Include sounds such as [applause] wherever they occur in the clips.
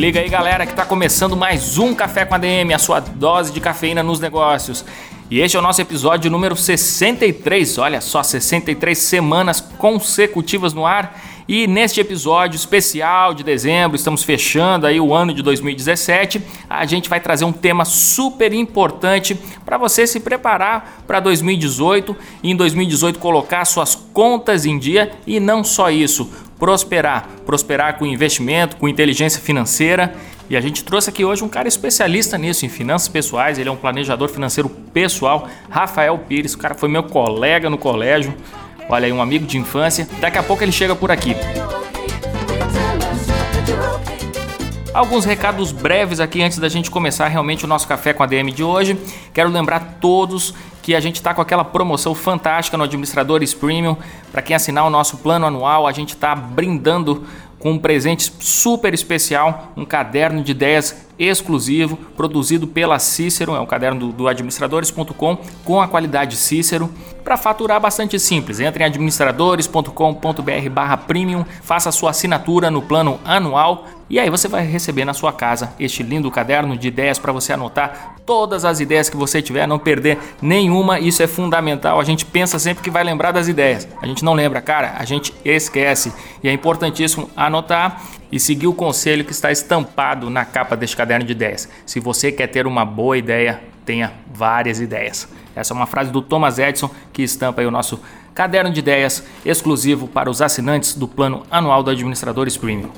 Liga aí, galera, que tá começando mais um Café com ADM, a sua dose de cafeína nos negócios. E este é o nosso episódio número 63. Olha só, 63 semanas consecutivas no ar. E neste episódio especial de dezembro, estamos fechando aí o ano de 2017. A gente vai trazer um tema super importante para você se preparar para 2018 e em 2018 colocar suas contas em dia e não só isso, prosperar, prosperar com investimento, com inteligência financeira e a gente trouxe aqui hoje um cara especialista nisso, em finanças pessoais. Ele é um planejador financeiro pessoal, Rafael Pires. O cara foi meu colega no colégio. Olha aí, um amigo de infância. Daqui a pouco ele chega por aqui. Alguns recados breves aqui antes da gente começar realmente o nosso café com a DM de hoje. Quero lembrar todos que a gente está com aquela promoção fantástica no Administradores Premium. Para quem assinar o nosso plano anual, a gente está brindando com um presente super especial, um caderno de ideias exclusivo, produzido pela Cícero, é um caderno do, do administradores.com com a qualidade Cícero, para faturar bastante simples. Entre em administradores.com.br barra premium, faça sua assinatura no plano anual e aí você vai receber na sua casa este lindo caderno de ideias para você anotar todas as ideias que você tiver, não perder nenhuma. Isso é fundamental. A gente pensa sempre que vai lembrar das ideias. A gente não lembra, cara, a gente esquece. E é importantíssimo anotar e seguir o conselho que está estampado na capa deste caderno de ideias. Se você quer ter uma boa ideia, tenha várias ideias. Essa é uma frase do Thomas Edison que estampa o nosso caderno de ideias exclusivo para os assinantes do plano anual do Administradores Premium.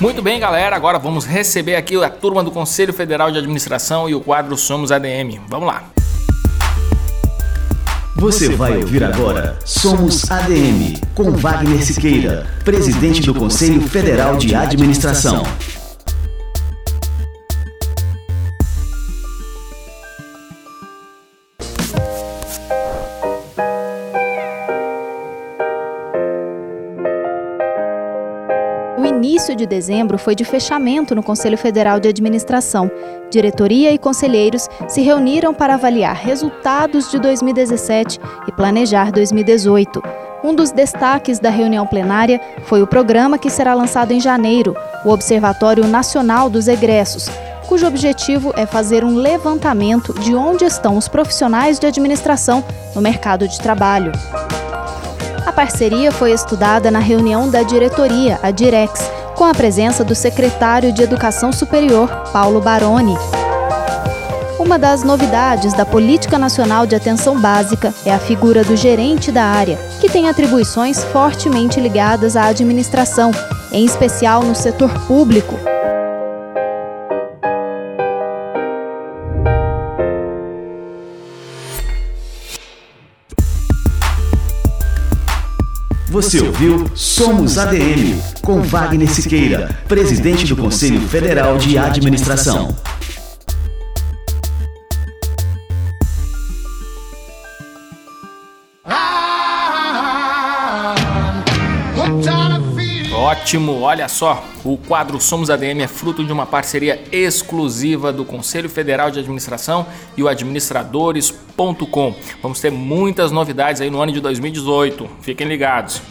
Muito bem, galera. Agora vamos receber aqui a turma do Conselho Federal de Administração e o quadro Somos ADM. Vamos lá. Você vai ouvir agora Somos ADM, com Wagner Siqueira, presidente do Conselho Federal de Administração. De dezembro foi de fechamento no Conselho Federal de Administração. Diretoria e conselheiros se reuniram para avaliar resultados de 2017 e planejar 2018. Um dos destaques da reunião plenária foi o programa que será lançado em janeiro, o Observatório Nacional dos Egressos, cujo objetivo é fazer um levantamento de onde estão os profissionais de administração no mercado de trabalho. A parceria foi estudada na reunião da diretoria, a Direx, com a presença do secretário de Educação Superior, Paulo Baroni. Uma das novidades da Política Nacional de Atenção Básica é a figura do gerente da área, que tem atribuições fortemente ligadas à administração, em especial no setor público. Você ouviu Somos ADM, com Wagner Siqueira, presidente do Conselho Federal de Administração. Ótimo, olha só, o quadro Somos ADM é fruto de uma parceria exclusiva do Conselho Federal de Administração e o administradores.com. Vamos ter muitas novidades aí no ano de 2018. Fiquem ligados.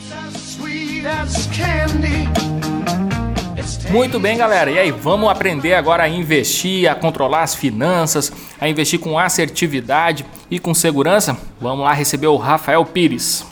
Muito bem, galera. E aí, vamos aprender agora a investir, a controlar as finanças, a investir com assertividade e com segurança? Vamos lá receber o Rafael Pires.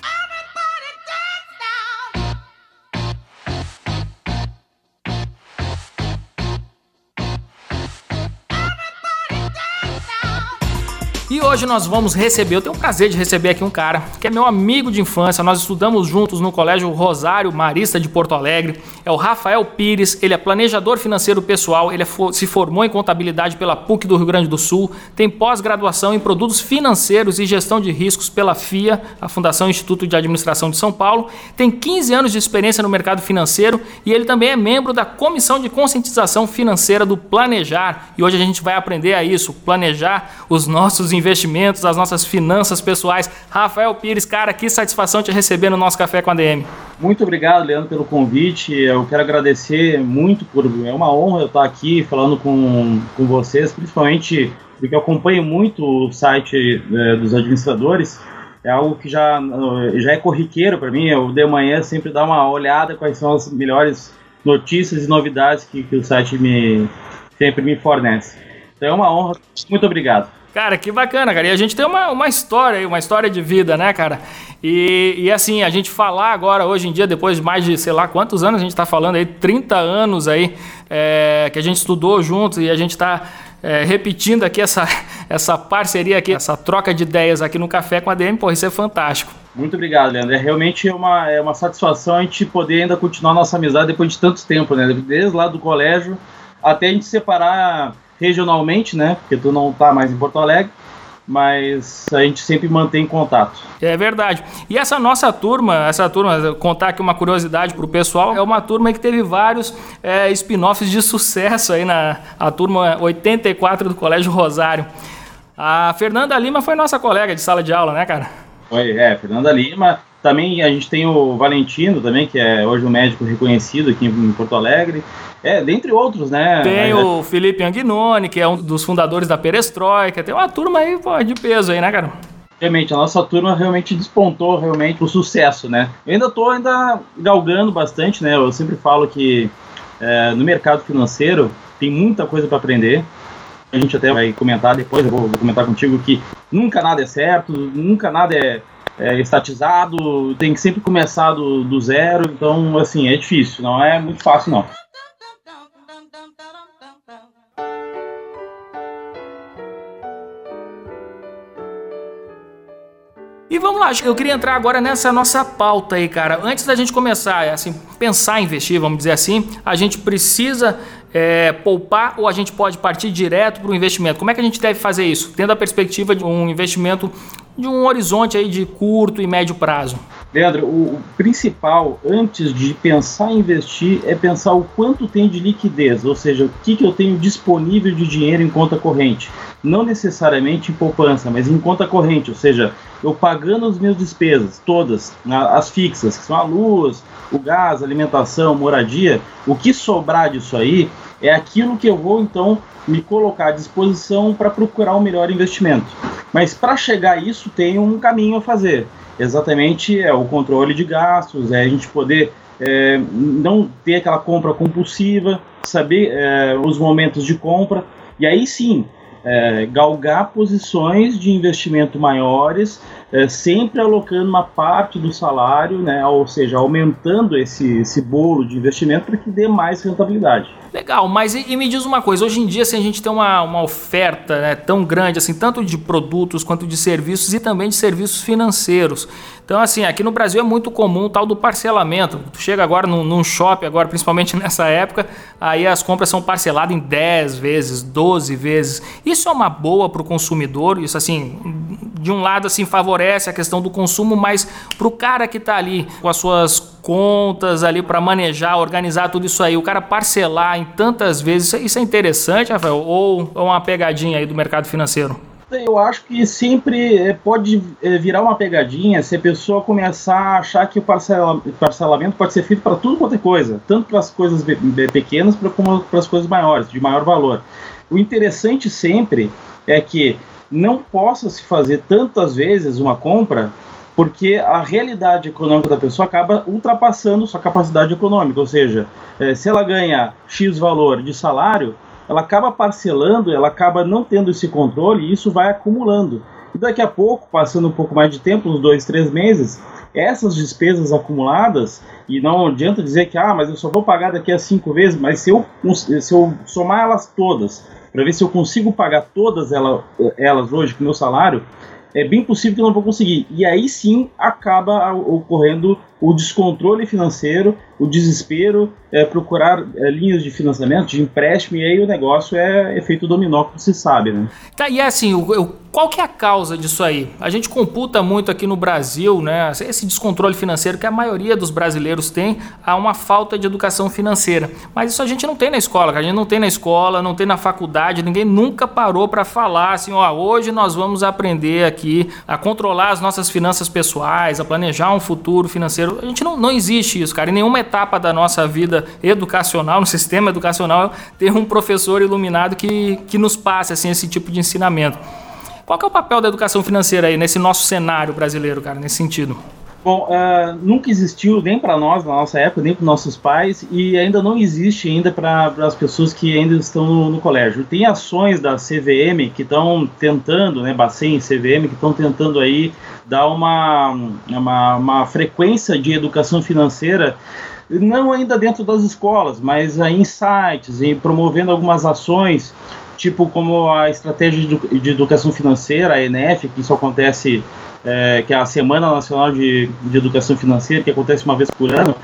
Hoje nós vamos receber, eu tenho o prazer de receber aqui um cara que é meu amigo de infância, nós estudamos juntos no Colégio Rosário Marista de Porto Alegre. É o Rafael Pires, ele é planejador financeiro pessoal, ele é, se formou em contabilidade pela PUC do Rio Grande do Sul, tem pós-graduação em produtos financeiros e gestão de riscos pela FIA, a Fundação Instituto de Administração de São Paulo, tem 15 anos de experiência no mercado financeiro e ele também é membro da Comissão de Conscientização Financeira do Planejar. E hoje a gente vai aprender a isso, planejar os nossos investimentos, as nossas finanças pessoais. Rafael Pires, cara, que satisfação te receber no nosso Café com a DM. Muito obrigado, Leandro, pelo convite. Eu quero agradecer muito por. É uma honra eu estar aqui falando com, com vocês, principalmente porque eu acompanho muito o site é, dos administradores. É algo que já, já é corriqueiro para mim. Eu de manhã sempre dar uma olhada quais são as melhores notícias e novidades que, que o site me sempre me fornece. Então é uma honra. Muito obrigado. Cara, que bacana, cara. E a gente tem uma, uma história aí, uma história de vida, né, cara? E, e assim, a gente falar agora, hoje em dia, depois de mais de, sei lá, quantos anos a gente está falando aí, 30 anos aí, é, que a gente estudou juntos e a gente está é, repetindo aqui essa, [laughs] essa parceria aqui, essa troca de ideias aqui no Café com a DM, pô, isso é fantástico. Muito obrigado, Leandro. É realmente uma, é uma satisfação a gente poder ainda continuar nossa amizade depois de tanto tempo, né? Desde lá do colégio até a gente separar regionalmente, né? Porque tu não tá mais em Porto Alegre, mas a gente sempre mantém contato. É verdade. E essa nossa turma, essa turma, contar aqui uma curiosidade pro pessoal, é uma turma que teve vários é, spin-offs de sucesso aí na a turma 84 do Colégio Rosário. A Fernanda Lima foi nossa colega de sala de aula, né, cara? Foi, é, Fernanda Lima. Também a gente tem o Valentino também, que é hoje um médico reconhecido aqui em Porto Alegre. É, dentre outros, né? Tem o Felipe Anguinoni, que é um dos fundadores da Perestroika. Tem uma turma aí pô, de peso aí, né, cara? Realmente, a nossa turma realmente despontou realmente o sucesso, né? Eu ainda estou ainda galgando bastante, né? Eu sempre falo que é, no mercado financeiro tem muita coisa para aprender. A gente até vai comentar depois, eu vou, vou, comentar contigo que nunca nada é certo, nunca nada é, é estatizado, tem que sempre começar do, do zero, então, assim, é difícil, não é muito fácil, não. E vamos lá, eu queria entrar agora nessa nossa pauta aí, cara. Antes da gente começar, assim, pensar em investir, vamos dizer assim, a gente precisa é, poupar ou a gente pode partir direto para o investimento? Como é que a gente deve fazer isso? Tendo a perspectiva de um investimento de um horizonte aí de curto e médio prazo. Leandro, o, principal antes de pensar em investir é pensar o quanto tem de liquidez, ou seja, o que, que eu tenho disponível de dinheiro em conta corrente. Não necessariamente em poupança, mas em conta corrente, ou seja, eu pagando as minhas despesas, todas, as fixas, que são a luz, o gás, alimentação, moradia, o que sobrar disso aí é aquilo que eu vou então me colocar à disposição para procurar um melhor investimento. Mas para chegar a isso tem um caminho a fazer. Exatamente é o controle de gastos, é a gente poder é, não ter aquela compra compulsiva, saber é, os momentos de compra e aí sim é, galgar posições de investimento maiores, é, sempre alocando uma parte do salário, né, ou seja, aumentando esse, esse bolo de investimento para que dê mais rentabilidade. Legal, mas e, e, me diz uma coisa, hoje em dia assim, a gente tem uma, uma oferta né, tão grande, assim, tanto de produtos quanto de serviços e também de serviços financeiros. Então, assim, aqui no Brasil é muito comum o tal do parcelamento. Tu chega agora num, num shopping, agora, principalmente [laughs] nessa época, aí as compras são parceladas em 10 vezes, 12 vezes. Isso é uma boa para o consumidor, isso assim, de um lado assim favorece a questão do consumo, mas para o cara que está ali com as suas contas ali para manejar, organizar tudo isso aí, o cara parcelar em tantas vezes, isso é interessante, Rafael? Ou é uma pegadinha aí do mercado financeiro? Eu acho que sempre eh, pode eh, virar uma pegadinha se a pessoa começar a achar que o parcelamento pode ser feito para tudo quanto é coisa, tanto para as coisas pequenas como para as coisas maiores, de maior valor. O interessante sempre é que não possa se fazer tantas vezes uma compra porque a realidade econômica da pessoa acaba ultrapassando sua capacidade econômica, ou seja, eh, se ela ganha X valor de salário, ela acaba parcelando, ela acaba não tendo esse controle e isso vai acumulando. E daqui a pouco, passando um pouco mais de tempo, uns dois, três meses, essas despesas acumuladas, e não adianta dizer que, ah, mas eu só vou pagar daqui a cinco vezes, mas se eu, se eu somar elas todas, para ver se eu consigo pagar todas elas, elas hoje com o meu salário, é bem possível que eu não vou conseguir. E aí sim acaba ocorrendo o descontrole financeiro, o desespero, é, procurar é, linhas de financiamento, de empréstimo, e aí o negócio é efeito dominó, como se sabe, né? Tá, e é assim, o, o, qual que é a causa disso aí? A gente computa muito aqui no Brasil, né, esse descontrole financeiro que a maioria dos brasileiros tem, há uma falta de educação financeira. Mas isso a gente não tem na escola, a gente não tem na escola, não tem na faculdade, ninguém nunca parou para falar assim, ó, hoje nós vamos aprender aqui a controlar as nossas finanças pessoais, a planejar um futuro financeiro. A gente não, não existe isso, cara. Em nenhuma etapa da nossa vida educacional, no sistema educacional, tem um professor iluminado que, que nos passe assim, esse tipo de ensinamento. Qual é o papel da educação financeira aí nesse nosso cenário brasileiro, cara, nesse sentido? Bom, uh, nunca existiu nem para nós na nossa época, nem para nossos pais, e ainda não existe ainda para as pessoas que ainda estão no, no, colégio. Tem ações da CVM que estão tentando, né, Bacen, CVM, que estão tentando aí dar uma, uma, uma frequência de educação financeira não ainda dentro das escolas, mas em sites, e promovendo algumas ações, tipo como a estratégia de educação financeira, a ENEF, que isso acontece é, que é a Semana Nacional de, de Educação Financeira, que acontece uma vez por ano,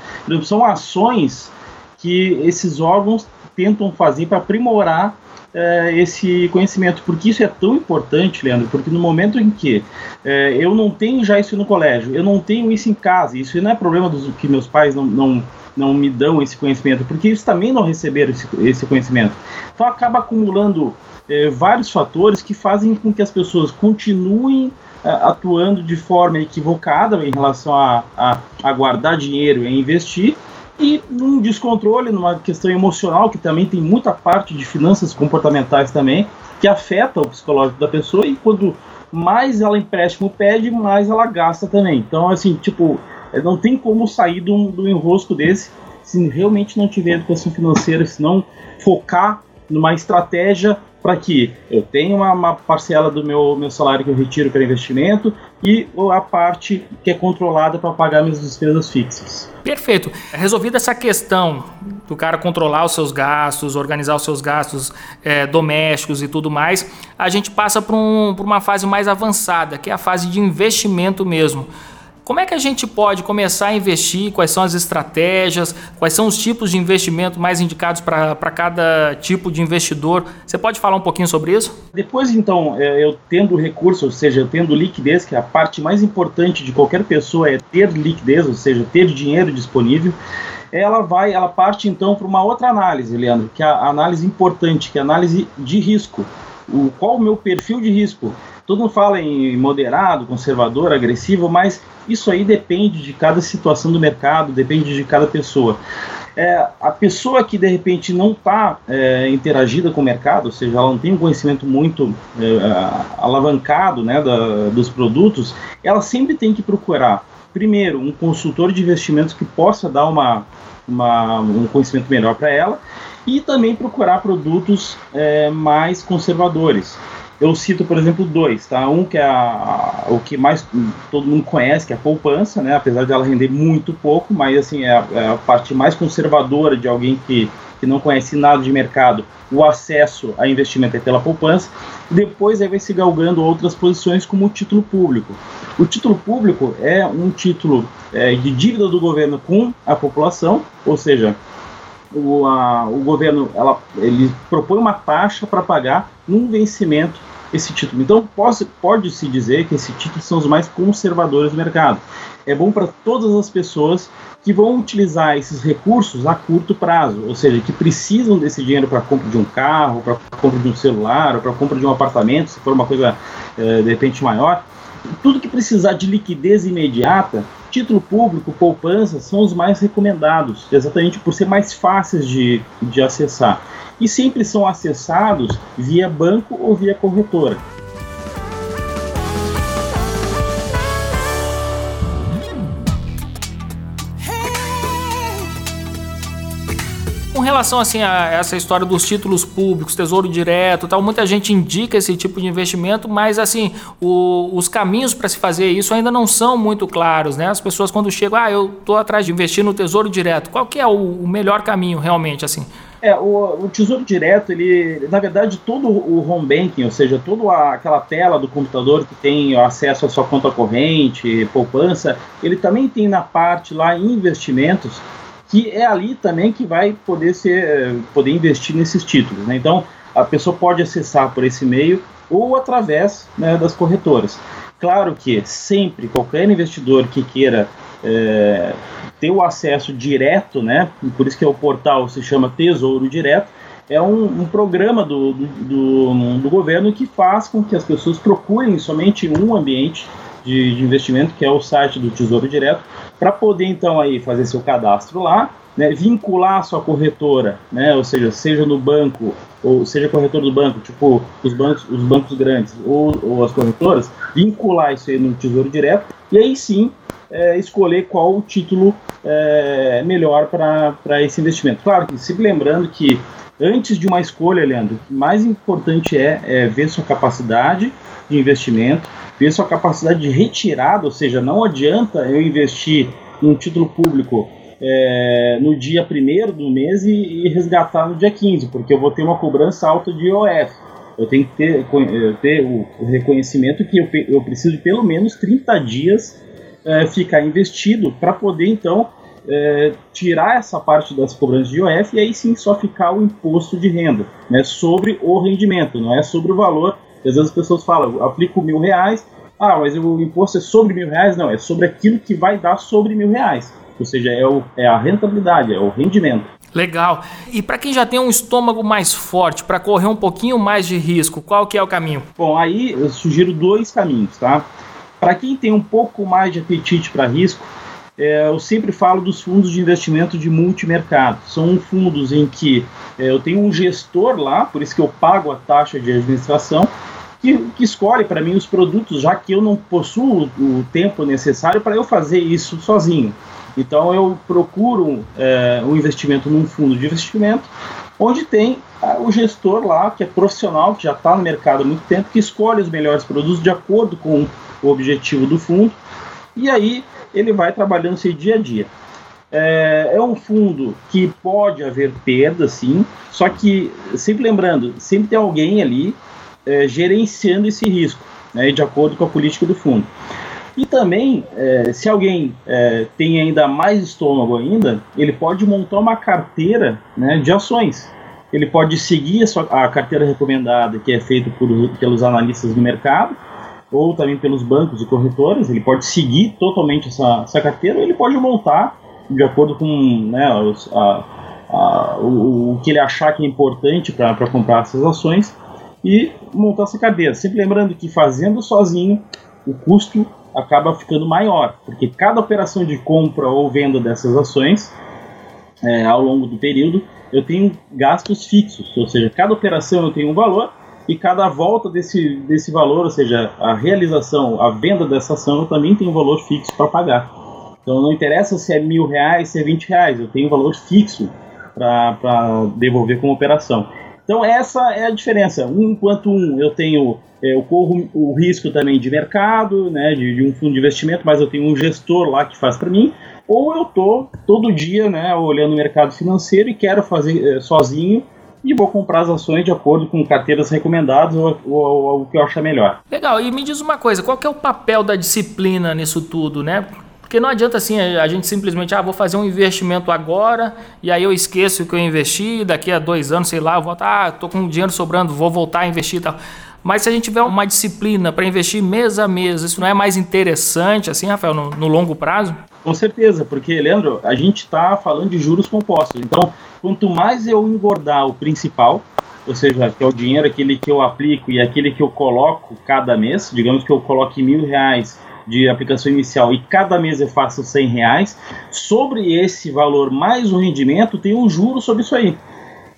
são ações que esses órgãos tentam fazer para aprimorar é, esse conhecimento, porque isso é tão importante, Leandro, porque no momento em que é, eu não tenho já isso no colégio, eu não tenho isso em casa, isso não é problema dos que meus pais não, não, não me dão esse conhecimento, porque eles também não receberam esse, esse conhecimento. Então acaba acumulando é, vários fatores que fazem com que as pessoas continuem atuando de forma equivocada em relação a, a, a guardar dinheiro e investir, e num descontrole, numa questão emocional, que também tem muita parte de finanças comportamentais também, que afeta o psicológico da pessoa, e quando mais ela empréstimo pede, mais ela gasta também. Então, assim, tipo, é, não tem como sair do, do enrosco desse se realmente não tiver educação financeira, se não focar numa estratégia para que eu tenha uma, uma, parcela do meu, meu salário que eu retiro para investimento e a parte que é controlada para pagar minhas despesas fixas. Perfeito. Resolvida essa questão do cara controlar os seus gastos, organizar os seus gastos é, domésticos e tudo mais, a gente passa para um, uma fase mais avançada, que é a fase de investimento mesmo. Como é que a gente pode começar a investir? Quais são as estratégias? Quais são os tipos de investimento mais indicados para cada tipo de investidor? Você pode falar um pouquinho sobre isso? Depois, então, é, eu tendo recurso, ou seja, eu tendo liquidez, que é a parte mais importante de qualquer pessoa é ter liquidez, ou seja, ter dinheiro disponível ela vai, ela parte então para uma outra análise, Leandro, que é a análise importante, que é a análise de risco. O, qual o meu perfil de risco? Todo mundo fala em moderado, conservador, agressivo, mas isso aí depende de cada situação do mercado, depende de cada pessoa. É, a pessoa que de repente não está é, interagida com o mercado, ou seja, ela não tem um conhecimento muito é, alavancado né, da, dos produtos, ela sempre tem que procurar, primeiro, um consultor de investimentos que possa dar uma, uma um conhecimento melhor para ela e também procurar produtos é, mais conservadores eu cito, por exemplo, dois, tá? Um que é a, o que mais todo mundo conhece, que é a poupança, né? Apesar de ela render muito pouco, mas assim, é a, é a parte mais conservadora de alguém que, que não conhece nada de mercado, o acesso a investimento é pela poupança. Depois aí vai se galgando outras posições como o título público. O título público é um título é, de dívida do governo com a população, ou seja, o, a, o governo ela, ele propõe uma taxa para pagar num vencimento esse título. Então pode-se dizer que esses títulos são os mais conservadores do mercado. É bom para todas as pessoas que vão utilizar esses recursos a curto prazo, ou seja, que precisam desse dinheiro para compra de um carro, para compra de um celular, para compra de um apartamento, se for uma coisa é, de repente maior. Tudo que precisar de liquidez imediata, título público, poupança, são os mais recomendados, exatamente por ser mais fáceis de, de acessar e sempre são acessados via banco ou via corretora. Com relação assim a essa história dos títulos públicos, tesouro direto, tal, muita gente indica esse tipo de investimento, mas assim o, os caminhos para se fazer isso ainda não são muito claros, né? As pessoas quando chegam, ah, eu estou atrás de investir no tesouro direto, qual que é o, o melhor caminho realmente assim? É, o, o, Tesouro Direto, ele, na verdade, todo o home banking, ou seja, toda a, aquela tela do computador que tem acesso à sua conta corrente, poupança, ele também tem na parte lá investimentos, que é ali também que vai poder ser, poder investir nesses títulos. Né? Então, a pessoa pode acessar por esse meio ou através né, das corretoras. Claro que sempre qualquer investidor que queira é, ter o acesso direto, né? Por isso que é o portal se chama Tesouro Direto. É um, um programa do, do, do, governo que faz com que as pessoas procurem somente um ambiente de, de investimento, que é o site do Tesouro Direto, para poder então aí fazer seu cadastro lá, né, vincular a sua corretora, né, ou seja, seja no banco ou seja corretor do banco, tipo os bancos, os bancos grandes ou, ou as corretoras, vincular isso aí no Tesouro Direto e aí sim é, escolher qual o título é, melhor para esse investimento. Claro que sempre lembrando que antes de uma escolha, Leandro, o mais importante é, é ver sua capacidade de investimento, ver sua capacidade de retirada, ou seja, não adianta eu investir em um título público é, no dia 1 do mês e, e, resgatar no dia 15, porque eu vou ter uma cobrança alta de IOF. Eu tenho que ter, ter o, o, reconhecimento que eu, eu preciso de pelo menos 30 dias é, ficar investido para poder então é, tirar essa parte das cobranças de IOF e aí sim só ficar o imposto de renda né, sobre o rendimento, não é sobre o valor. Às vezes as pessoas falam, aplico mil reais, ah, mas o imposto é sobre mil reais? Não, é sobre aquilo que vai dar sobre mil reais. Ou seja, é, o, é a rentabilidade, é o rendimento. Legal. E para quem já tem um estômago mais forte, para correr um pouquinho mais de risco, qual que é o caminho? Bom, aí eu sugiro dois caminhos, tá? Para quem tem um pouco mais de apetite para risco, é, eu sempre falo dos fundos de investimento de multimercado. São fundos em que é, eu tenho um gestor lá, por isso que eu pago a taxa de administração, que, que escolhe para mim os produtos, já que eu não possuo o tempo necessário para eu fazer isso sozinho. Então eu procuro é, um investimento num fundo de investimento onde tem o gestor lá, que é profissional, que já está no mercado há muito tempo, que escolhe os melhores produtos de acordo com o objetivo do fundo, e aí ele vai trabalhando seu dia a dia. É, é um fundo que pode haver perda, sim, só que, sempre lembrando, sempre tem alguém ali é, gerenciando esse risco, né, de acordo com a política do fundo. E também, é, se alguém é, tem ainda mais estômago ainda, ele pode montar uma carteira né, de ações. Ele pode seguir a, sua, a carteira recomendada, que é feita por, pelos analistas do mercado, ou também pelos bancos e corretoras. Ele pode seguir totalmente essa, essa carteira, ou ele pode montar de acordo com né, os, a, a, o, o, que ele achar que é importante para comprar essas ações e montar essa carteira. Sempre lembrando que fazendo sozinho, o custo acaba ficando maior, porque cada operação de compra ou venda dessas ações é, ao longo do período eu tenho gastos fixos, ou seja, cada operação eu tenho um valor e cada volta desse, desse valor, ou seja, a realização, a venda dessa ação, eu também tenho um valor fixo para pagar. Então não interessa se é mil reais, se é vinte reais, eu tenho um valor fixo para devolver como operação. Então essa é a diferença. Um enquanto um eu tenho é, eu corro o risco também de mercado, né, de, de, um fundo de investimento, mas eu tenho um gestor lá que faz para mim, ou eu tô todo dia, né, olhando o mercado financeiro e quero fazer é, sozinho e vou comprar as ações de acordo com carteiras recomendadas ou, o que eu achar melhor. Legal. E me diz uma coisa, qual que é o papel da disciplina nisso tudo, né? Porque não adianta assim a gente simplesmente, ah, vou fazer um investimento agora e aí eu esqueço que eu investi, daqui a dois anos, sei lá, eu volto, ah, tô com dinheiro sobrando, vou voltar a investir e tal. Mas se a gente tiver uma disciplina para investir mês a mês, isso não é mais interessante, assim, Rafael, no, no longo prazo? Com certeza, porque, Leandro, a gente está falando de juros compostos. Então, quanto mais eu engordar o principal, ou seja, que é o dinheiro aquele que eu aplico e aquele que eu coloco cada mês, digamos que eu coloque mil reais de aplicação inicial e cada mês eu faço 100 reais, sobre esse valor mais o rendimento tem um juro sobre isso aí.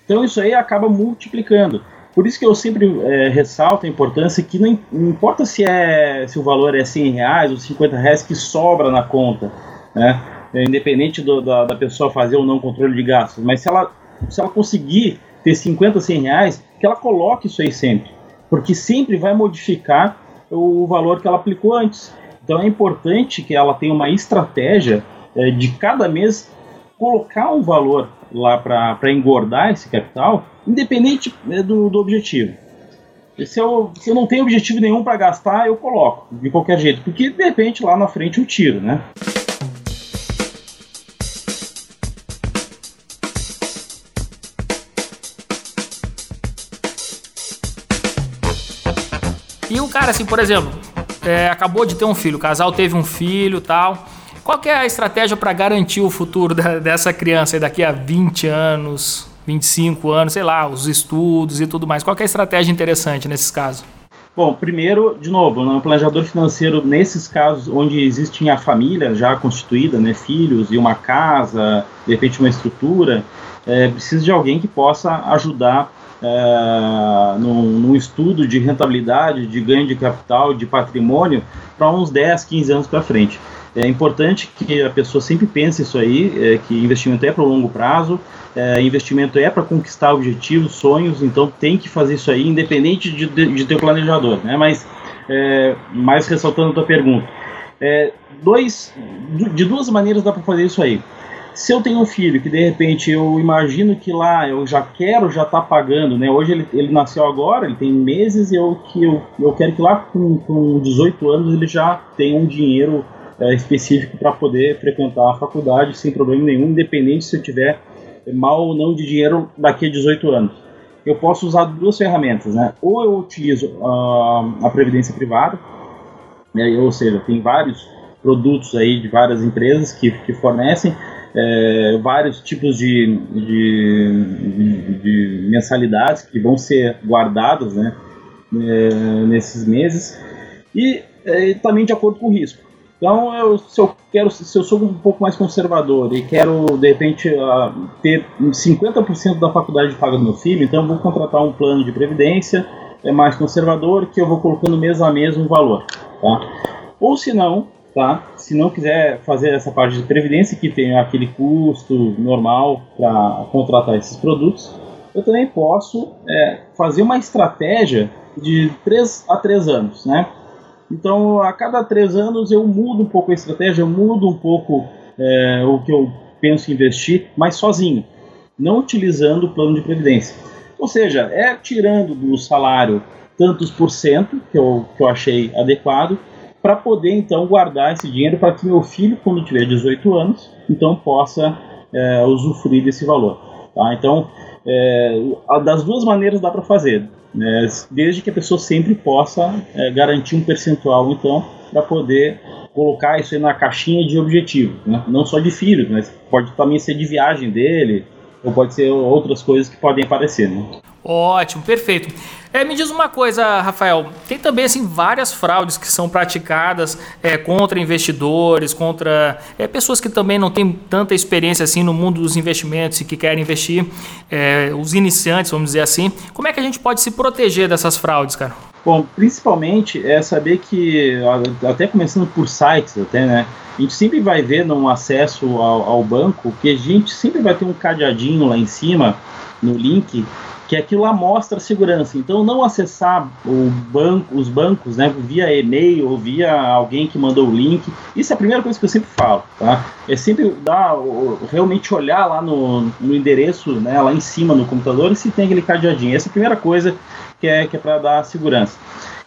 Então isso aí acaba multiplicando. Por isso que eu sempre é, ressalto a importância que não, importa se, é, se o valor é 100 reais ou 50 reais que sobra na conta, né? É, independente do, da, da, pessoa fazer ou não controle de gastos, mas se ela, se ela conseguir ter 50, 100 reais, que ela coloque isso aí sempre, porque sempre vai modificar o valor que ela aplicou antes. Então é importante que ela tenha uma estratégia é, de cada mês colocar um valor lá para engordar esse capital, independente né, do, do objetivo. Se eu, se eu não tenho objetivo nenhum para gastar, eu coloco, de qualquer jeito, porque de repente lá na frente eu tiro, né? E o cara, assim, por exemplo, é, acabou de ter um filho, o casal teve um filho tal. Qual é a estratégia para garantir o futuro da, dessa criança daqui a 20 anos, 25 anos, sei lá, os estudos e tudo mais? Qual é a estratégia interessante nesses casos? Bom, primeiro, de novo, no planejador financeiro, nesses casos onde existe a família já constituída, né, filhos e uma casa, de repente uma estrutura, é, precisa de alguém que possa ajudar é, num, num, estudo de rentabilidade, de ganho de capital, de patrimônio, para uns 10, 15 anos para frente. É importante que a pessoa sempre pense isso aí, é, que investimento é para o longo prazo, é, investimento é para conquistar objetivos, sonhos, então tem que fazer isso aí, independente de, de, de ter planejador. Né? Mas, é, mais ressaltando a tua pergunta, é, dois, de duas maneiras dá para fazer isso aí. Se eu tenho um filho que de repente eu imagino que lá eu já quero já tá pagando, né? Hoje ele, ele nasceu agora, ele tem meses e eu, que eu, eu quero que lá com, com 18 anos ele já tenha um dinheiro é, específico para poder frequentar a faculdade sem problema nenhum, independente se eu tiver mal ou não de dinheiro daqui a 18 anos. Eu posso usar duas ferramentas, né? Ou eu utilizo uh, a previdência privada, né? ou seja, tem vários produtos aí de várias empresas que, que fornecem é, vários tipos de, de, de, mensalidades que vão ser guardadas né, é, nesses meses e é, também de acordo com o risco. Então, eu, se eu quero, se eu sou um pouco mais conservador e quero de repente uh, ter 50% da faculdade paga do meu filho, então eu vou contratar um plano de previdência é mais conservador que eu vou colocando mês a mês um valor, tá? Ou se não, tá? Se não quiser fazer essa parte de previdência que tem aquele custo normal para contratar esses produtos, eu também posso é, fazer uma estratégia de 3 a 3 anos, né? Então, a cada 3 anos eu mudo um pouco a estratégia, eu mudo um pouco é, o que eu penso investir, mas sozinho, não utilizando o plano de previdência. Ou seja, é tirando do salário tantos por cento que eu, que eu achei adequado para poder então guardar esse dinheiro para que meu filho, quando tiver 18 anos, então possa é, usufruir desse valor. Tá? Então, é, das duas maneiras dá para fazer, né? desde que a pessoa sempre possa é, garantir um percentual, então, para poder colocar isso na caixinha de objetivo, né? não só de filhos, mas pode também ser de viagem dele, ou pode ser outras coisas que podem aparecer. Né? Ótimo, perfeito. É, me diz uma coisa, Rafael, tem também assim várias fraudes que são praticadas é, contra investidores, contra é, pessoas que também não têm tanta experiência assim no mundo dos investimentos e que querem investir, é, os iniciantes, vamos dizer assim. Como é que a gente pode se proteger dessas fraudes, cara? Bom, principalmente é saber que, até começando por sites, até, né? A gente sempre vai ver no acesso ao, ao banco que a gente sempre vai ter um cadeadinho lá em cima no link que aquilo lá mostra segurança. Então, não acessar banco, os bancos né, via e-mail ou via alguém que mandou o link. Isso é a primeira coisa que eu sempre falo. Tá? É sempre dar, realmente olhar lá no, no endereço, né, lá em cima no computador, e se tem aquele cadeadinho. Essa é a primeira coisa que é, que é para dar segurança.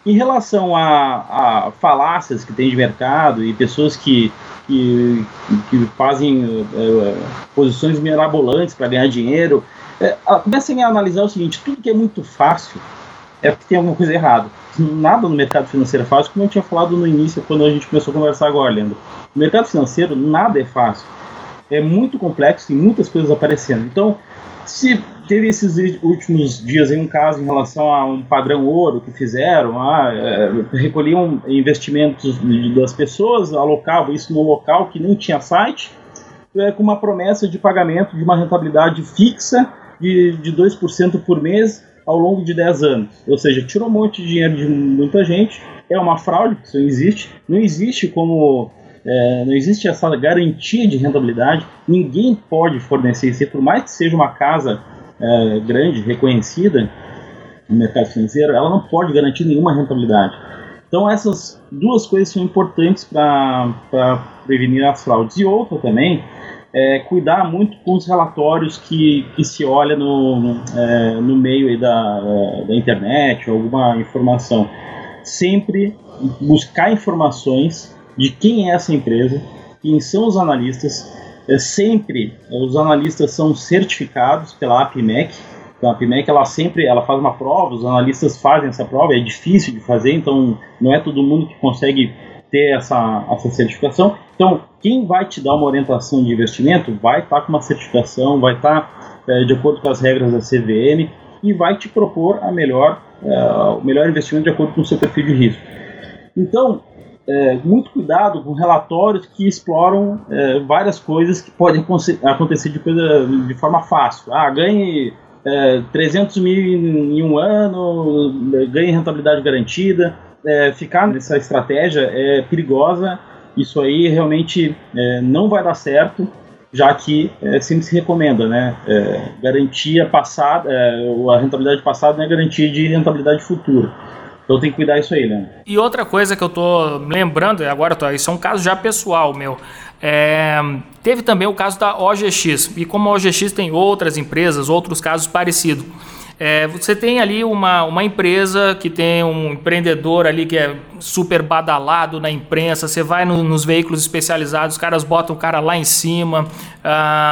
Em relação a, a, falácias que tem de mercado e pessoas que, que, que fazem é, posições mirabolantes para ganhar dinheiro, é, comecem a analisar o seguinte: tudo que é muito fácil é porque tem alguma coisa errada. Nada no mercado financeiro é fácil, como eu tinha falado no início, quando a gente começou a conversar agora, Leandro. No mercado financeiro, nada é fácil. É muito complexo e muitas coisas aparecendo. Então, se teve esses últimos dias aí um caso em relação a um padrão ouro que fizeram, ah, é, recolhiam investimentos das pessoas, alocavam isso no local que não tinha site, é, com uma promessa de pagamento de uma rentabilidade fixa de, de 2% por mês ao longo de 10 anos. Ou seja, tirou um monte de dinheiro de muita gente, é uma fraude, isso não existe. Não existe como. É, não existe essa garantia de rentabilidade, ninguém pode fornecer isso, por mais que seja uma casa é, grande, reconhecida no mercado financeiro, ela não pode garantir nenhuma rentabilidade. Então essas duas coisas são importantes para prevenir as fraudes. E outra também é cuidar muito com os relatórios que, que se olha no, é, no meio da, é, da internet, alguma informação. Sempre buscar informações de quem é essa empresa, quem são os analistas. É, sempre os analistas são certificados pela APMEC, então a PMEC ela sempre ela faz uma prova, os analistas fazem essa prova, é difícil de fazer, então não é todo mundo que consegue ter essa, essa certificação. Então, quem vai te dar uma orientação de investimento vai estar tá com uma certificação, vai estar tá, é, de acordo com as regras da CVM e vai te propor a melhor, é, o melhor investimento de acordo com o seu perfil de risco. Então, é, muito cuidado com relatórios que exploram é, várias coisas que podem acontecer de, coisa, de forma fácil. Ah, ganhe é, 300 mil em um ano, ganhe rentabilidade garantida. É, ficar nessa estratégia é perigosa. Isso aí realmente é, não vai dar certo, já que é, sempre se recomenda, né? É, garantia passada, é, a rentabilidade passada não é garantia de rentabilidade futura. Então tem que cuidar isso aí, né? E outra coisa que eu tô lembrando, agora tô, isso é um caso já pessoal meu. É, teve também o caso da OGX, e como a OGX tem outras empresas, outros casos parecidos. É, você tem ali uma, uma empresa que tem um empreendedor ali que é super badalado na imprensa, você vai no, nos veículos especializados, os caras botam o cara lá em cima,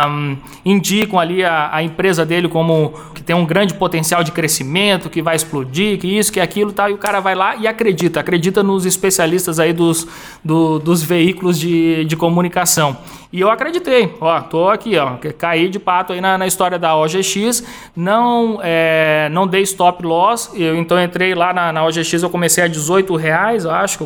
um, indicam ali a, a, empresa dele como que tem um grande potencial de crescimento, que vai explodir, que isso, que aquilo, tal, e o cara vai lá e acredita, acredita nos especialistas aí dos, do, dos veículos de, de comunicação. E eu acreditei, ó, tô aqui, ó, caí de pato aí na, na história da OGX, não, é, não dei stop loss, eu então entrei lá na, na OGX, eu comecei a 18 reais, eu acho, que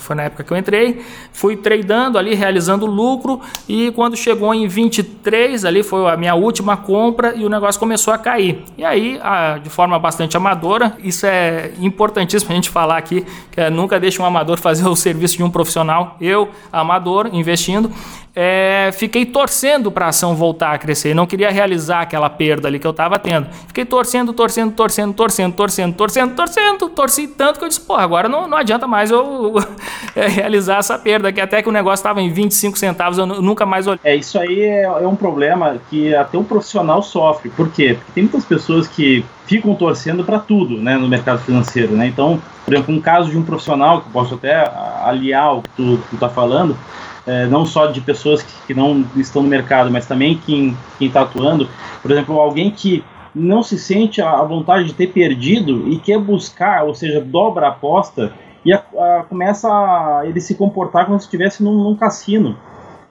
foi na época que eu entrei, fui tradando ali, realizando lucro, e quando chegou em 23, ali foi a minha última compra e o negócio começou a cair. E aí, a, de forma bastante amadora, isso é importantíssimo a gente falar aqui, que é, nunca deixe um amador fazer o serviço de um profissional, eu, amador, investindo, é, fiquei torcendo para a ação voltar a crescer. Não queria realizar aquela perda ali que eu estava tendo. Fiquei torcendo, torcendo, torcendo, torcendo, torcendo, torcendo, torcendo, torci tanto que eu disse, pô, agora não, não adianta mais eu [laughs] é, realizar essa perda, que até que o negócio estava em 25 centavos, eu nunca mais olhei. É, isso aí é, é um problema que até um profissional sofre. Por quê? Porque tem muitas pessoas que ficam torcendo para tudo né, no mercado financeiro. Né? Então, por exemplo, um caso de um profissional, que eu posso até aliar o que tu, está falando, é, não só de pessoas que, que, não estão no mercado, mas também quem está atuando. Por exemplo, alguém que não se sente a, vontade de ter perdido e quer buscar, ou seja, dobra a aposta e a, a, começa a ele se comportar como se estivesse num, num, cassino.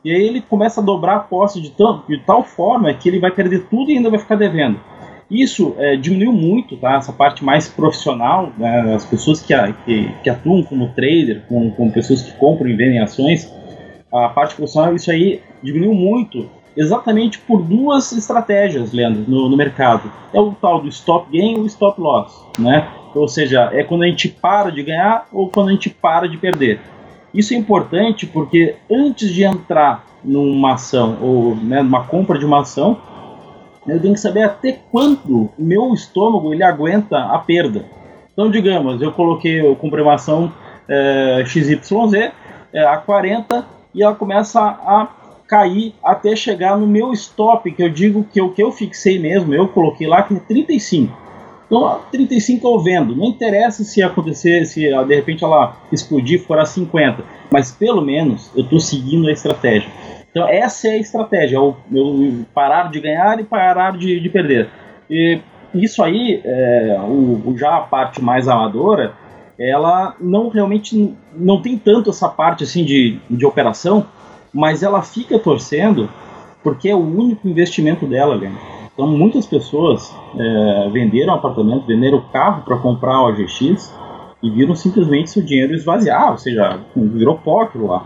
E aí ele começa a dobrar a aposta de, tão, de tal forma que ele vai perder tudo e ainda vai ficar devendo. Isso é, diminuiu muito, tá? Essa parte mais profissional, né? as pessoas que, que, que, atuam como trader, com, pessoas que compram e vendem ações, a parte profissional, isso aí diminuiu muito, exatamente por duas estratégias, Leandro, no, no mercado. É o tal do stop gain e o stop loss, né? Ou seja, é quando a gente para de ganhar ou quando a gente para de perder. Isso é importante porque antes de entrar numa ação ou né, numa compra de uma ação, eu tenho que saber até quando meu estômago ele aguenta a perda. Então, digamos, eu coloquei, eu comprei uma ação é, XYZ é, a 40 e ela começa a cair até chegar no meu stop, que eu digo que o que eu fixei mesmo, eu coloquei lá que é 35. Então, 35 eu vendo. Não interessa se acontecer, se de repente ela explodir for a 50, mas pelo menos eu estou seguindo a estratégia. Então, essa é a estratégia: eu, eu parar de ganhar e parar de, de perder. E isso aí, é, o, o, já a parte mais amadora, ela não realmente não tem tanto essa parte assim de, de operação, mas ela fica torcendo porque é o único investimento dela. Então muitas pessoas é, venderam apartamento, venderam carro para comprar o OGX e viram simplesmente seu dinheiro esvaziar, ou seja, virou aquilo lá.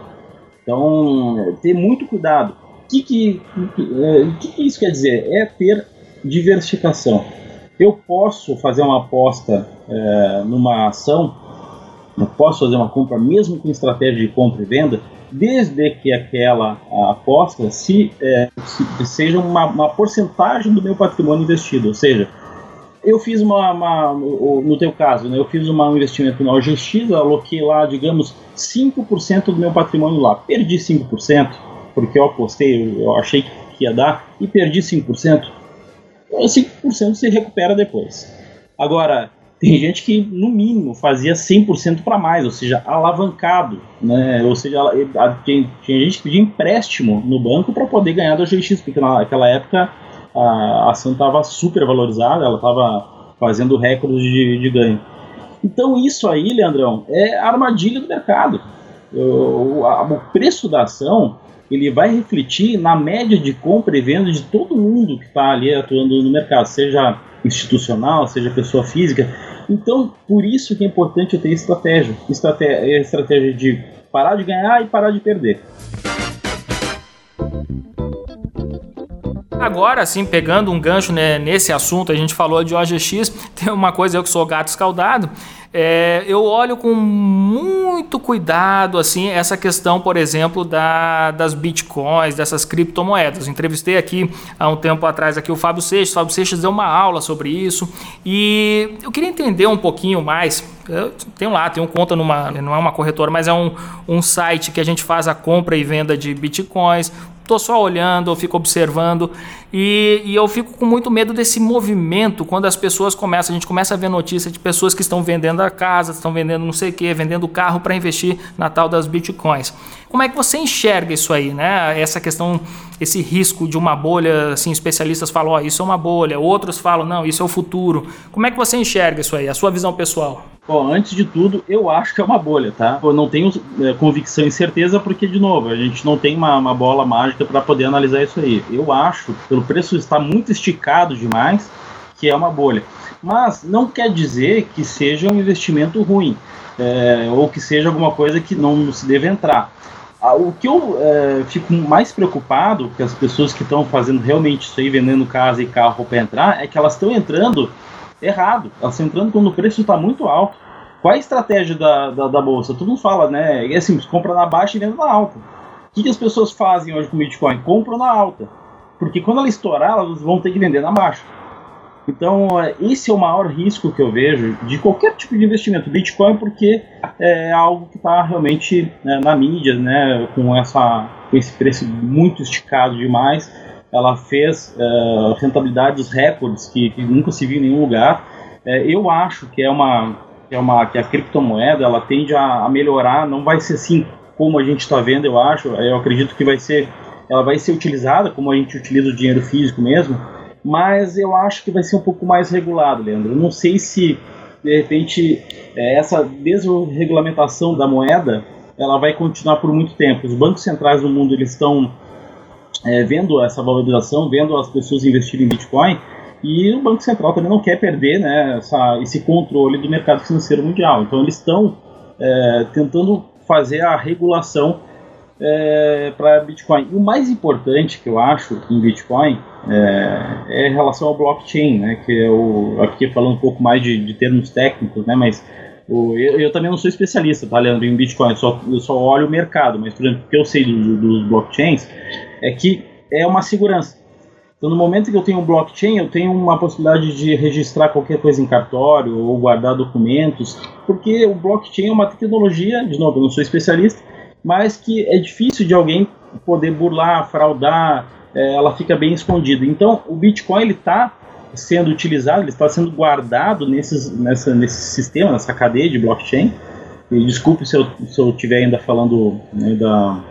Então, é, ter muito cuidado. O que, que, é, que, que isso quer dizer? É ter diversificação. Eu posso fazer uma aposta é, numa ação, eu posso fazer uma compra mesmo com estratégia de compra e venda, desde que aquela aposta se, é, se seja uma, uma, porcentagem do meu patrimônio investido. Ou seja, eu fiz uma, uma, no teu caso, né, eu fiz um investimento na OGX, aloquei lá, digamos, 5% do meu patrimônio lá. Perdi 5%, porque eu apostei, eu achei que ia dar, e perdi 5%. 5% se recupera depois. Agora, tem gente que, no mínimo, fazia 100% para mais, ou seja, alavancado. Né? Ou seja, tinha, gente que pedia empréstimo no banco para poder ganhar da GX, porque naquela época a ação estava super valorizada, ela estava fazendo recordes de, de ganho. Então, isso aí, Leandrão, é armadilha do mercado. O, a, o preço da ação ele vai refletir na média de compra e venda de todo mundo que está ali atuando no mercado, seja institucional, seja pessoa física. Então, por isso que é importante eu ter estratégia. Estratégia, estratégia de parar de ganhar e parar de perder. Agora, assim, pegando um gancho né, nesse assunto, a gente falou de OGX, [laughs] tem uma coisa, eu que sou gato escaldado, é, eu olho com muito cuidado assim essa questão, por exemplo, da, das bitcoins, dessas criptomoedas. entrevistei aqui há um tempo atrás aqui o Fábio Seixas. O Fábio Seixas deu uma aula sobre isso e eu queria entender um pouquinho mais. Eu tenho lá, tenho conta numa, não é uma corretora, mas é um, um site que a gente faz a compra e venda de bitcoins tô só olhando, eu fico observando e, e, eu fico com muito medo desse movimento quando as pessoas começam, a gente começa a ver notícias de pessoas que estão vendendo a casa, estão vendendo não sei o que, vendendo carro para investir na tal das bitcoins. Como é que você enxerga isso aí, né? Essa questão, esse risco de uma bolha, assim, especialistas falam, oh, isso é uma bolha, outros falam, não, isso é o futuro. Como é que você enxerga isso aí, a sua visão pessoal? Bom, antes de tudo, eu acho que é uma bolha, tá? Eu não tenho é, convicção e certeza porque, de novo, a gente não tem uma, uma bola mágica para poder analisar isso aí. Eu acho, pelo preço estar muito esticado demais, que é uma bolha. Mas não quer dizer que seja um investimento ruim é, ou que seja alguma coisa que não se deve entrar. Ah, o que eu é, fico mais preocupado, que as pessoas que estão fazendo realmente isso aí, vendendo casa e carro para entrar, é que elas estão entrando errado. Elas estão entrando quando o preço está muito alto. Qual é a estratégia da, da, da, bolsa? Todo mundo fala, né? É assim, compra na baixa e vende na alta. O que, que as pessoas fazem hoje com o Bitcoin? Compram na alta. Porque quando ela estourar, elas vão ter que vender na baixa. Então, esse é o maior risco que eu vejo de qualquer tipo de investimento. Bitcoin, porque é algo que está realmente né, na mídia, né, com, essa, com esse preço muito esticado demais ela fez uh, rentabilidades recordes que, que, nunca se viu em nenhum lugar. É, eu acho que é uma que é uma que a criptomoeda ela tende a, a melhorar, não vai ser assim como a gente está vendo, eu acho. Eu acredito que vai ser ela vai ser utilizada como a gente utiliza o dinheiro físico mesmo, mas eu acho que vai ser um pouco mais regulado, Leandro. Eu não sei se de repente é, essa desregulamentação da moeda ela vai continuar por muito tempo. Os bancos centrais do mundo eles estão é, vendo essa valorização, vendo as pessoas investirem em Bitcoin, e o Banco Central também não quer perder né, essa, esse controle do mercado financeiro mundial. Então eles estão é, tentando fazer a regulação é, para Bitcoin. O mais importante que eu acho em Bitcoin é, é em relação ao blockchain, né, que é o, aqui falando um pouco mais de, de termos técnicos, né, mas o, eu, eu, também não sou especialista, tá, Leandro, em Bitcoin, eu só, eu só olho o mercado, mas, por exemplo, o que eu sei dos do blockchains é que é uma segurança. Então, no momento que eu tenho um blockchain, eu tenho uma possibilidade de registrar qualquer coisa em cartório ou guardar documentos, porque o blockchain é uma tecnologia, de novo, eu não sou especialista, mas que é difícil de alguém poder burlar, fraudar, é, ela fica bem escondida. Então, o Bitcoin ele está sendo utilizado, ele está sendo guardado nesses, nessa, nesse sistema, nessa cadeia de blockchain. E desculpe se eu, estiver ainda falando né, da,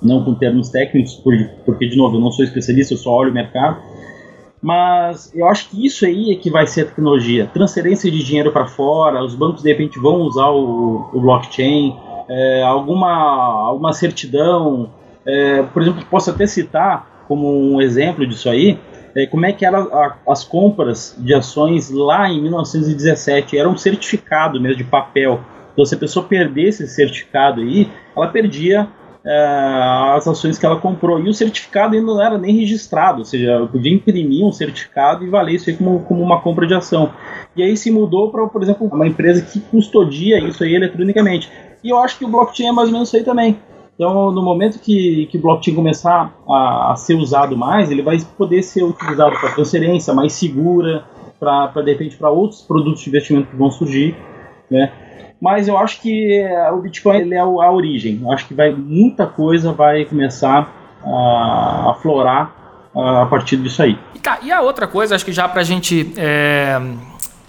não com termos técnicos, porque, de novo, eu não sou especialista, eu só olho o mercado. Mas eu acho que isso aí é que vai ser a tecnologia. Transferência de dinheiro para fora, os bancos de repente vão usar o, o blockchain, é, alguma, alguma certidão. É, por exemplo, posso até citar como um exemplo disso aí, é, como é que eram as compras de ações lá em 1917. Era um certificado mesmo de papel. Então, se a pessoa perdesse esse certificado aí, ela perdia é, as ações que ela comprou. E o certificado ainda não era nem registrado, ou seja, eu podia imprimir um certificado e valer isso aí como, como uma compra de ação. E aí se mudou para, por exemplo, uma empresa que custodia isso aí eletronicamente. E eu acho que o blockchain é mais ou menos isso aí também. Então, no momento que, que o blockchain começar a, a ser usado mais, ele vai poder ser utilizado para transferência mais segura, para de repente para outros produtos de investimento que vão surgir, né? Mas eu acho que é, o Bitcoin ele é a origem. Eu acho que vai muita coisa vai começar a aflorar a partir disso aí. Tá, e a outra coisa, acho que já para a gente é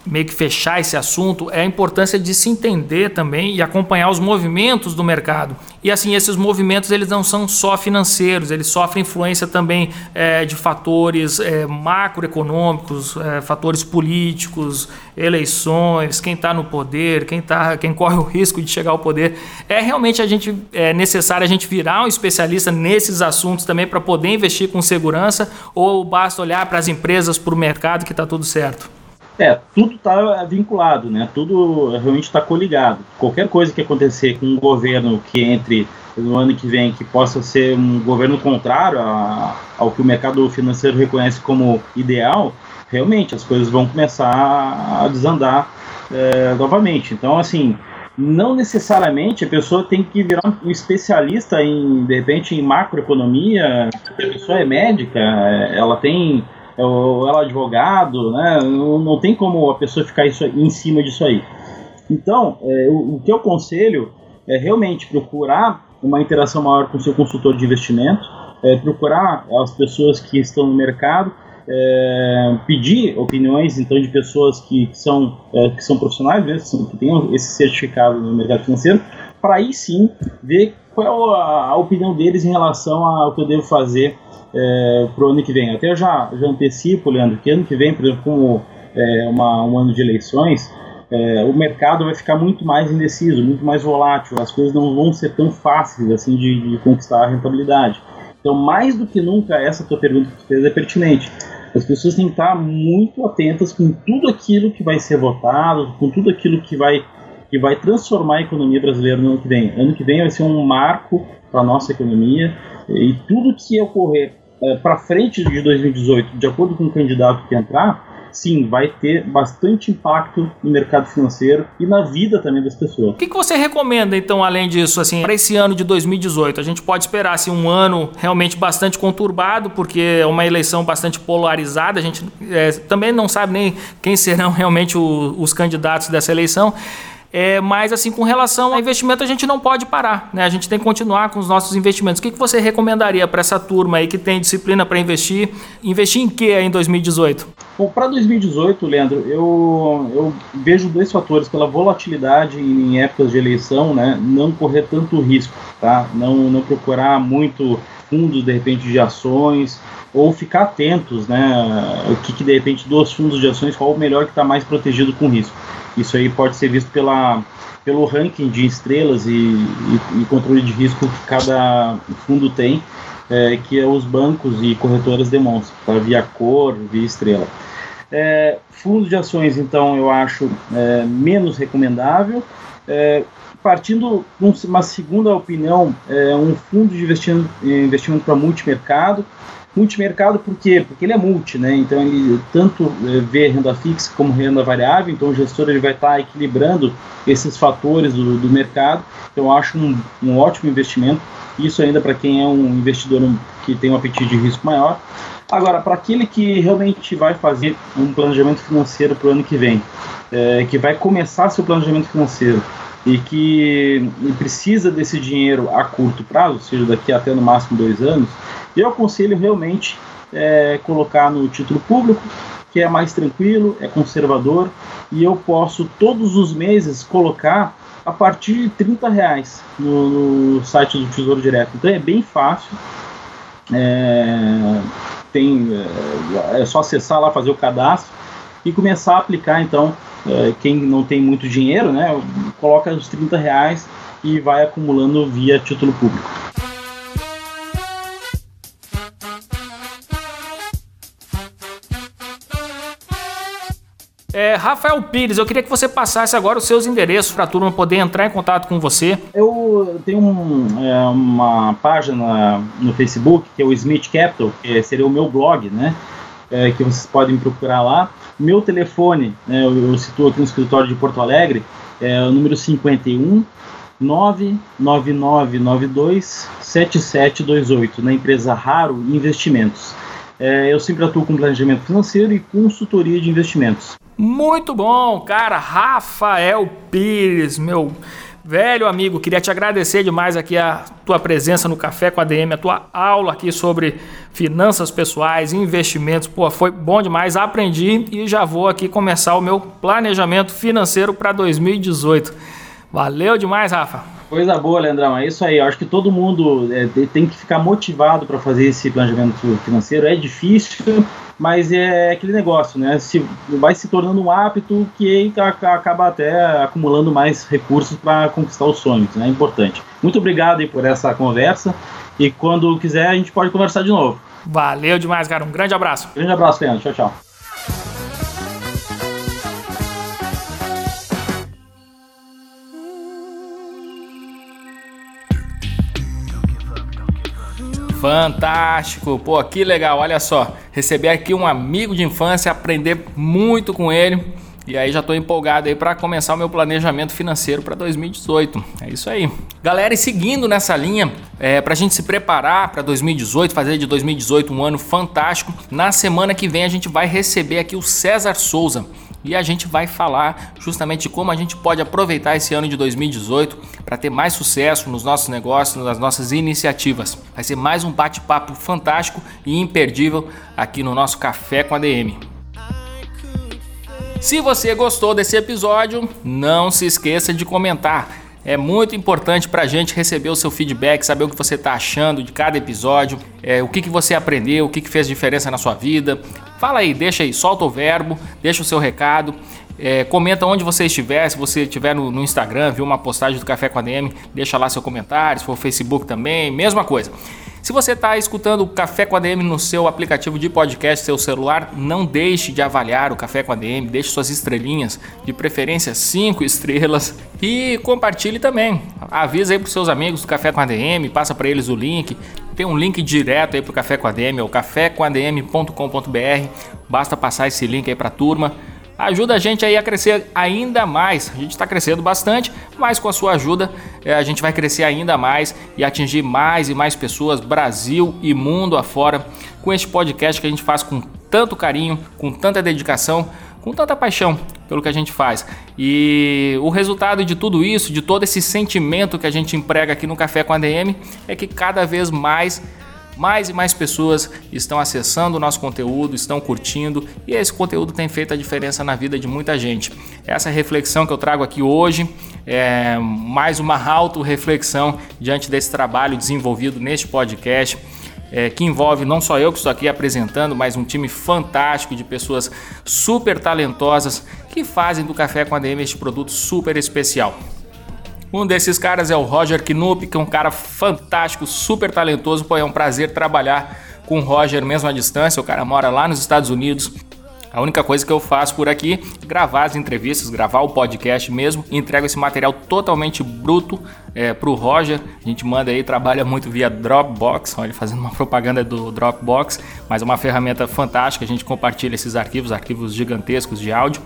meio que fechar esse assunto é a importância de se entender também e acompanhar os movimentos do mercado. E assim, esses movimentos eles não são só financeiros, eles sofrem influência também é, de fatores é, macroeconômicos, é, fatores políticos, eleições, quem está no poder, quem, tá, quem corre o [laughs] risco de chegar ao poder. É realmente a gente é necessário a gente virar um especialista nesses assuntos também para poder investir com segurança ou basta olhar para as empresas, para o mercado que está tudo certo? É, tudo está vinculado, né? Tudo realmente está coligado. Qualquer coisa que acontecer com um governo que entre no ano que vem, que possa ser um governo contrário a, ao que o mercado financeiro reconhece como ideal, realmente as coisas vão começar a desandar é, novamente. Então, assim, não necessariamente a pessoa tem que virar um especialista em, de repente, em macroeconomia. A pessoa é médica, ela tem ou ela é advogado, né? Não, não, tem como a pessoa ficar isso, em cima disso aí. Então, é, o, o, que eu aconselho é realmente procurar uma interação maior com o seu consultor de investimento, é, procurar as pessoas que estão no mercado, é, pedir opiniões então de pessoas que, que são é, que são profissionais mesmo, que têm esse certificado no mercado financeiro, para aí sim ver qual é a, opinião deles em relação ao que eu devo fazer é, para o ano que vem. Até já, já antecipo, Leandro, que ano que vem, por exemplo, como é, uma, um ano de eleições, é, o mercado vai ficar muito mais indeciso, muito mais volátil, as coisas não vão ser tão fáceis assim de, de conquistar a rentabilidade. Então, mais do que nunca, essa tua pergunta que tu fez é pertinente. As pessoas têm que estar muito atentas com tudo aquilo que vai ser votado, com tudo aquilo que vai, que vai transformar a economia brasileira no ano que vem. Ano que vem vai ser um marco para a nossa economia e tudo que ocorrer é, para frente de 2018, de acordo com o candidato que entrar, sim, vai ter bastante impacto no mercado financeiro e na vida também das pessoas. O que, que você recomenda, então, além disso, assim, para esse ano de 2018? A gente pode esperar assim, um ano realmente bastante conturbado, porque é uma eleição bastante polarizada, a gente é, também não sabe nem quem serão [laughs] realmente o, os candidatos dessa eleição. É, mas, assim, com relação a investimento, a gente não pode parar, né? A gente tem que continuar com os nossos investimentos. O que, que você recomendaria para essa turma aí que tem disciplina para investir? Investir em que em 2018? Bom, para 2018, Leandro, eu, eu vejo dois fatores. Pela volatilidade em épocas de eleição, né? Não correr tanto risco, tá? Não, não procurar muito fundos, de repente, de ações, ou ficar atentos, né? O que, que de repente, dos fundos de ações, qual o melhor que está mais protegido com risco. Isso aí pode ser visto pela, pelo ranking de estrelas e, e, e controle de risco que cada fundo tem, é, que é os bancos e corretoras demonstram, tá? via cor, via estrela. É, fundo de ações, então, eu acho é, menos recomendável. É, partindo de uma segunda opinião, é um fundo de investimento, investimento para multimercado, Multimercado por quê? Porque ele é multi, né? Então ele tanto é, vê renda fixa como renda variável, então o gestor ele vai estar tá equilibrando esses fatores do, do mercado. Então eu acho um, um ótimo investimento. Isso ainda para quem é um investidor que tem um apetite de risco maior. Agora, para aquele que realmente vai fazer um planejamento financeiro para o ano que vem, é, que vai começar seu planejamento financeiro e que precisa desse dinheiro a curto prazo, ou seja, daqui até no máximo dois anos, eu aconselho realmente é, colocar no título público, que é mais tranquilo, é conservador, e eu posso todos os meses colocar a partir de 30 reais no, no site do Tesouro Direto. Então é bem fácil. É, tem, é, é só acessar lá, fazer o cadastro e começar a aplicar então quem não tem muito dinheiro, né, coloca os 30 reais e vai acumulando via título público. É, Rafael Pires, eu queria que você passasse agora os seus endereços para a turma poder entrar em contato com você. Eu tenho um, é, uma página no Facebook, que é o Smith Capital, que seria o meu blog, né? É, que vocês podem procurar lá. Meu telefone, né, eu, eu situo aqui no escritório de Porto Alegre, é o número 51 99992 7728, na empresa Raro Investimentos. é, eu sempre atuo com planejamento financeiro e consultoria de investimentos. Muito bom, cara. Rafael Pires, meu velho amigo, queria te agradecer demais aqui a tua presença no Café com a DM, a tua aula aqui sobre finanças pessoais, investimentos. Pô, foi bom demais, aprendi e já vou aqui começar o meu planejamento financeiro para 2018. Valeu demais, Rafa. Coisa boa, Leandrão. É isso aí. Eu acho que todo mundo é, tem que ficar motivado para fazer esse planejamento financeiro. É difícil, mas é aquele negócio, né? Se vai se tornando um hábito que acaba até acumulando mais recursos para conquistar os sonhos, né? É importante. Muito obrigado aí por essa conversa e quando quiser a gente pode conversar de novo. Valeu demais, cara. Um grande abraço. Grande abraço, Leandro. Tchau, tchau. Fantástico, pô, que legal, olha só. Receber aqui um amigo de infância, aprender muito com ele. E aí já estou empolgado aí para começar o meu planejamento financeiro para 2018. É isso aí. Galera, e seguindo nessa linha, é, para a gente se preparar para 2018, fazer de 2018 um ano fantástico, na semana que vem a gente vai receber aqui o César Souza e a gente vai falar justamente de como a gente pode aproveitar esse ano de 2018 para ter mais sucesso nos nossos negócios, nas nossas iniciativas. Vai ser mais um bate-papo fantástico e imperdível aqui no nosso Café com a DM. Se você gostou desse episódio, não se esqueça de comentar. É muito importante para a gente receber o seu feedback, saber o que você está achando de cada episódio, é, o que, que você aprendeu, o que, que fez diferença na sua vida. Fala aí, deixa aí, solta o verbo, deixa o seu recado. É, comenta onde você estiver, se você estiver no, no, Instagram, viu uma postagem do Café com a DM, deixa lá seu comentário, se for Facebook também, mesma coisa. Se você está escutando o Café com a DM no seu aplicativo de podcast, seu celular, não deixe de avaliar o Café com a DM, deixe suas estrelinhas, de preferência 5 estrelas e compartilhe também. Avisa aí para seus amigos do Café com a DM, passa para eles o link. Tem um link direto aí para o Café com a DM, é o cafécomadm.com.br. Basta passar esse link aí para a turma ajuda a gente aí a crescer ainda mais. A gente está crescendo bastante, mas com a sua ajuda é, a gente vai crescer ainda mais e atingir mais e mais pessoas, Brasil e mundo afora, com este podcast que a gente faz com tanto carinho, com tanta dedicação, com tanta paixão pelo que a gente faz. E o resultado de tudo isso, de todo esse sentimento que a gente emprega aqui no Café com a DM, é que cada vez mais mais e mais pessoas estão acessando o nosso conteúdo, estão curtindo e esse conteúdo tem feito a diferença na vida de muita gente. Essa reflexão que eu trago aqui hoje é mais uma auto-reflexão diante desse trabalho desenvolvido neste podcast. É, que envolve não só eu que estou aqui apresentando, mas um time fantástico de pessoas super talentosas que fazem do Café com a DM este produto super especial. Um desses caras é o Roger Knupp, que é um cara fantástico, super talentoso. Pô, é um prazer trabalhar com o Roger mesmo à distância. O cara mora lá nos Estados Unidos. A única coisa que eu faço por aqui é gravar as entrevistas, gravar o podcast mesmo. Entrego esse material totalmente bruto é, para o Roger. A gente manda aí, trabalha muito via Dropbox. Olha, fazendo uma propaganda do Dropbox, mas é uma ferramenta fantástica. A gente compartilha esses arquivos, arquivos gigantescos de áudio.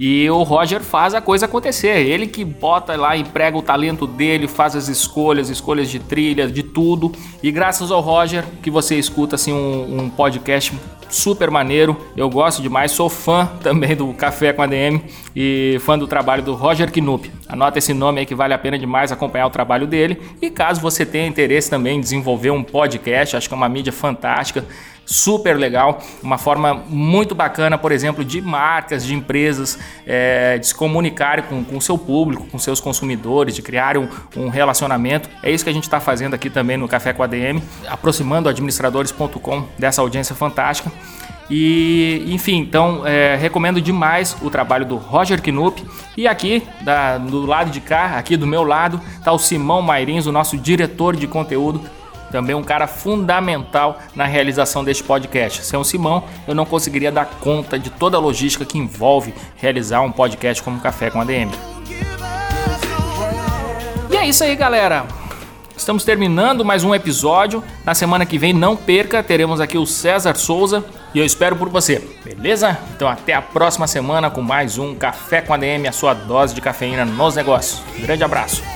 E o Roger faz a coisa acontecer. Ele que bota lá, emprega o talento dele, faz as escolhas, escolhas de trilha, de tudo. E graças ao Roger que você escuta assim um, um podcast super maneiro. Eu gosto demais, sou fã [laughs] também do Café com a DM e fã do trabalho do Roger Knupp. Anota esse nome aí que vale a pena demais acompanhar o trabalho dele. E caso você tenha interesse também em desenvolver um podcast, acho que é uma mídia fantástica super legal, uma forma muito bacana, por exemplo, de marcas, de empresas, é, de se comunicarem com o seu público, com seus consumidores, de criar um, um relacionamento. É isso que a gente está fazendo aqui também no Café com a DM, aproximando administradores.com dessa audiência fantástica. E, enfim, então é, recomendo demais o trabalho do Roger Knupp. E aqui, da, do lado de cá, aqui do meu lado, está o Simão Mairins, o nosso diretor de conteúdo também um cara fundamental na realização deste podcast. Sem o Simão, eu não conseguiria dar conta de toda a logística que envolve realizar um podcast como Café com ADM. E é isso aí, galera. Estamos terminando mais um episódio. Na semana que vem, não perca, teremos aqui o César Souza e eu espero por você, beleza? Então até a próxima semana com mais um Café com ADM, a sua dose de cafeína nos negócios. grande abraço.